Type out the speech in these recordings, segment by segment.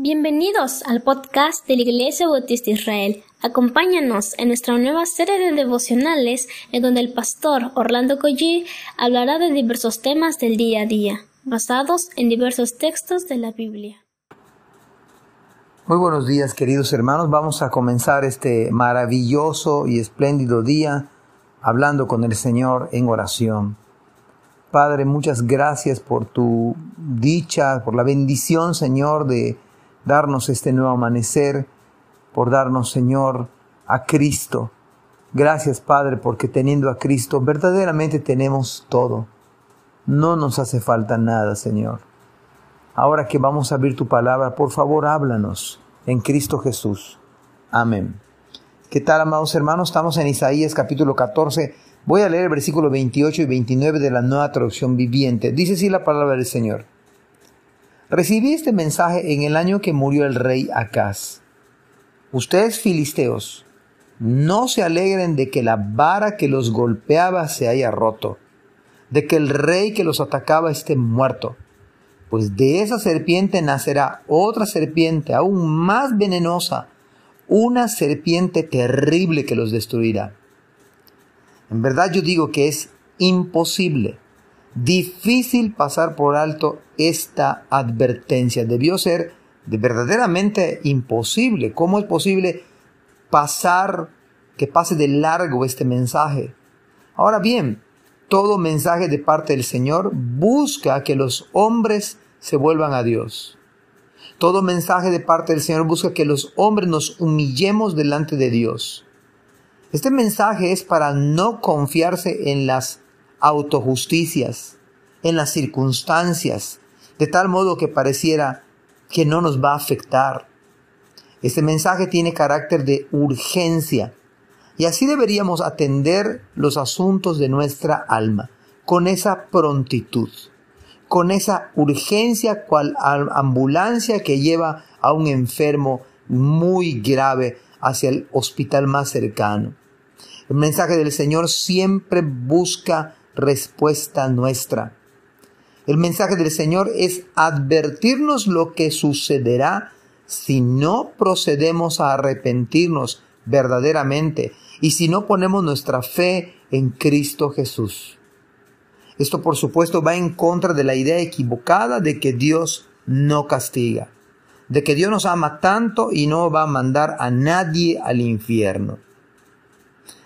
Bienvenidos al podcast de la Iglesia Bautista Israel. Acompáñanos en nuestra nueva serie de devocionales en donde el pastor Orlando Collie hablará de diversos temas del día a día, basados en diversos textos de la Biblia. Muy buenos días queridos hermanos, vamos a comenzar este maravilloso y espléndido día hablando con el Señor en oración. Padre, muchas gracias por tu dicha, por la bendición, Señor, de darnos este nuevo amanecer, por darnos, Señor, a Cristo. Gracias, Padre, porque teniendo a Cristo verdaderamente tenemos todo. No nos hace falta nada, Señor. Ahora que vamos a abrir tu palabra, por favor, háblanos en Cristo Jesús. Amén. ¿Qué tal, amados hermanos? Estamos en Isaías capítulo 14. Voy a leer el versículo 28 y 29 de la nueva traducción viviente. Dice así la palabra del Señor. Recibí este mensaje en el año que murió el rey Acaz. Ustedes filisteos, no se alegren de que la vara que los golpeaba se haya roto, de que el rey que los atacaba esté muerto, pues de esa serpiente nacerá otra serpiente aún más venenosa, una serpiente terrible que los destruirá. En verdad yo digo que es imposible difícil pasar por alto esta advertencia. Debió ser de verdaderamente imposible. ¿Cómo es posible pasar, que pase de largo este mensaje? Ahora bien, todo mensaje de parte del Señor busca que los hombres se vuelvan a Dios. Todo mensaje de parte del Señor busca que los hombres nos humillemos delante de Dios. Este mensaje es para no confiarse en las autojusticias, en las circunstancias, de tal modo que pareciera que no nos va a afectar. Este mensaje tiene carácter de urgencia y así deberíamos atender los asuntos de nuestra alma, con esa prontitud, con esa urgencia cual ambulancia que lleva a un enfermo muy grave hacia el hospital más cercano. El mensaje del Señor siempre busca respuesta nuestra. El mensaje del Señor es advertirnos lo que sucederá si no procedemos a arrepentirnos verdaderamente y si no ponemos nuestra fe en Cristo Jesús. Esto por supuesto va en contra de la idea equivocada de que Dios no castiga, de que Dios nos ama tanto y no va a mandar a nadie al infierno.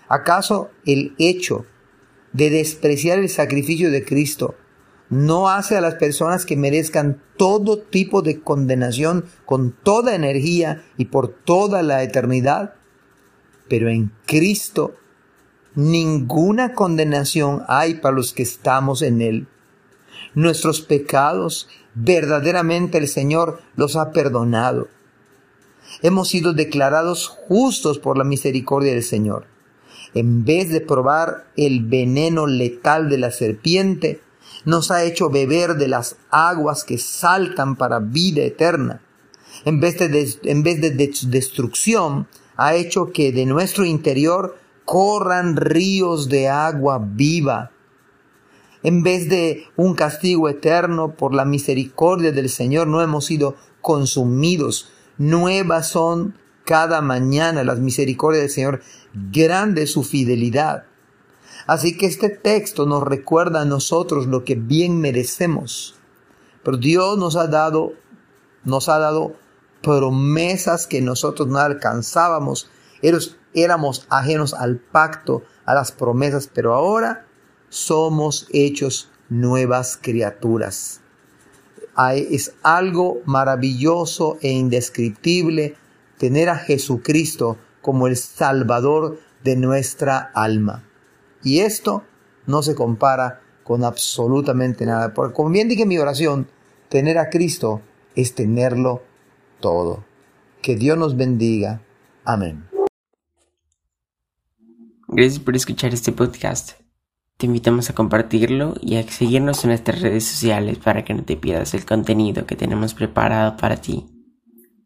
¿Acaso el hecho de despreciar el sacrificio de Cristo no hace a las personas que merezcan todo tipo de condenación con toda energía y por toda la eternidad? Pero en Cristo ninguna condenación hay para los que estamos en Él. Nuestros pecados verdaderamente el Señor los ha perdonado. Hemos sido declarados justos por la misericordia del Señor en vez de probar el veneno letal de la serpiente, nos ha hecho beber de las aguas que saltan para vida eterna. En vez de, en vez de destrucción, ha hecho que de nuestro interior corran ríos de agua viva. En vez de un castigo eterno por la misericordia del Señor, no hemos sido consumidos. Nuevas son cada mañana las misericordias del Señor, grande su fidelidad. Así que este texto nos recuerda a nosotros lo que bien merecemos. Pero Dios nos ha dado, nos ha dado promesas que nosotros no alcanzábamos. éramos ajenos al pacto, a las promesas, pero ahora somos hechos nuevas criaturas. Es algo maravilloso e indescriptible tener a Jesucristo como el Salvador de nuestra alma. Y esto no se compara con absolutamente nada. Porque como bien dije en mi oración, tener a Cristo es tenerlo todo. Que Dios nos bendiga. Amén. Gracias por escuchar este podcast. Te invitamos a compartirlo y a seguirnos en nuestras redes sociales para que no te pierdas el contenido que tenemos preparado para ti.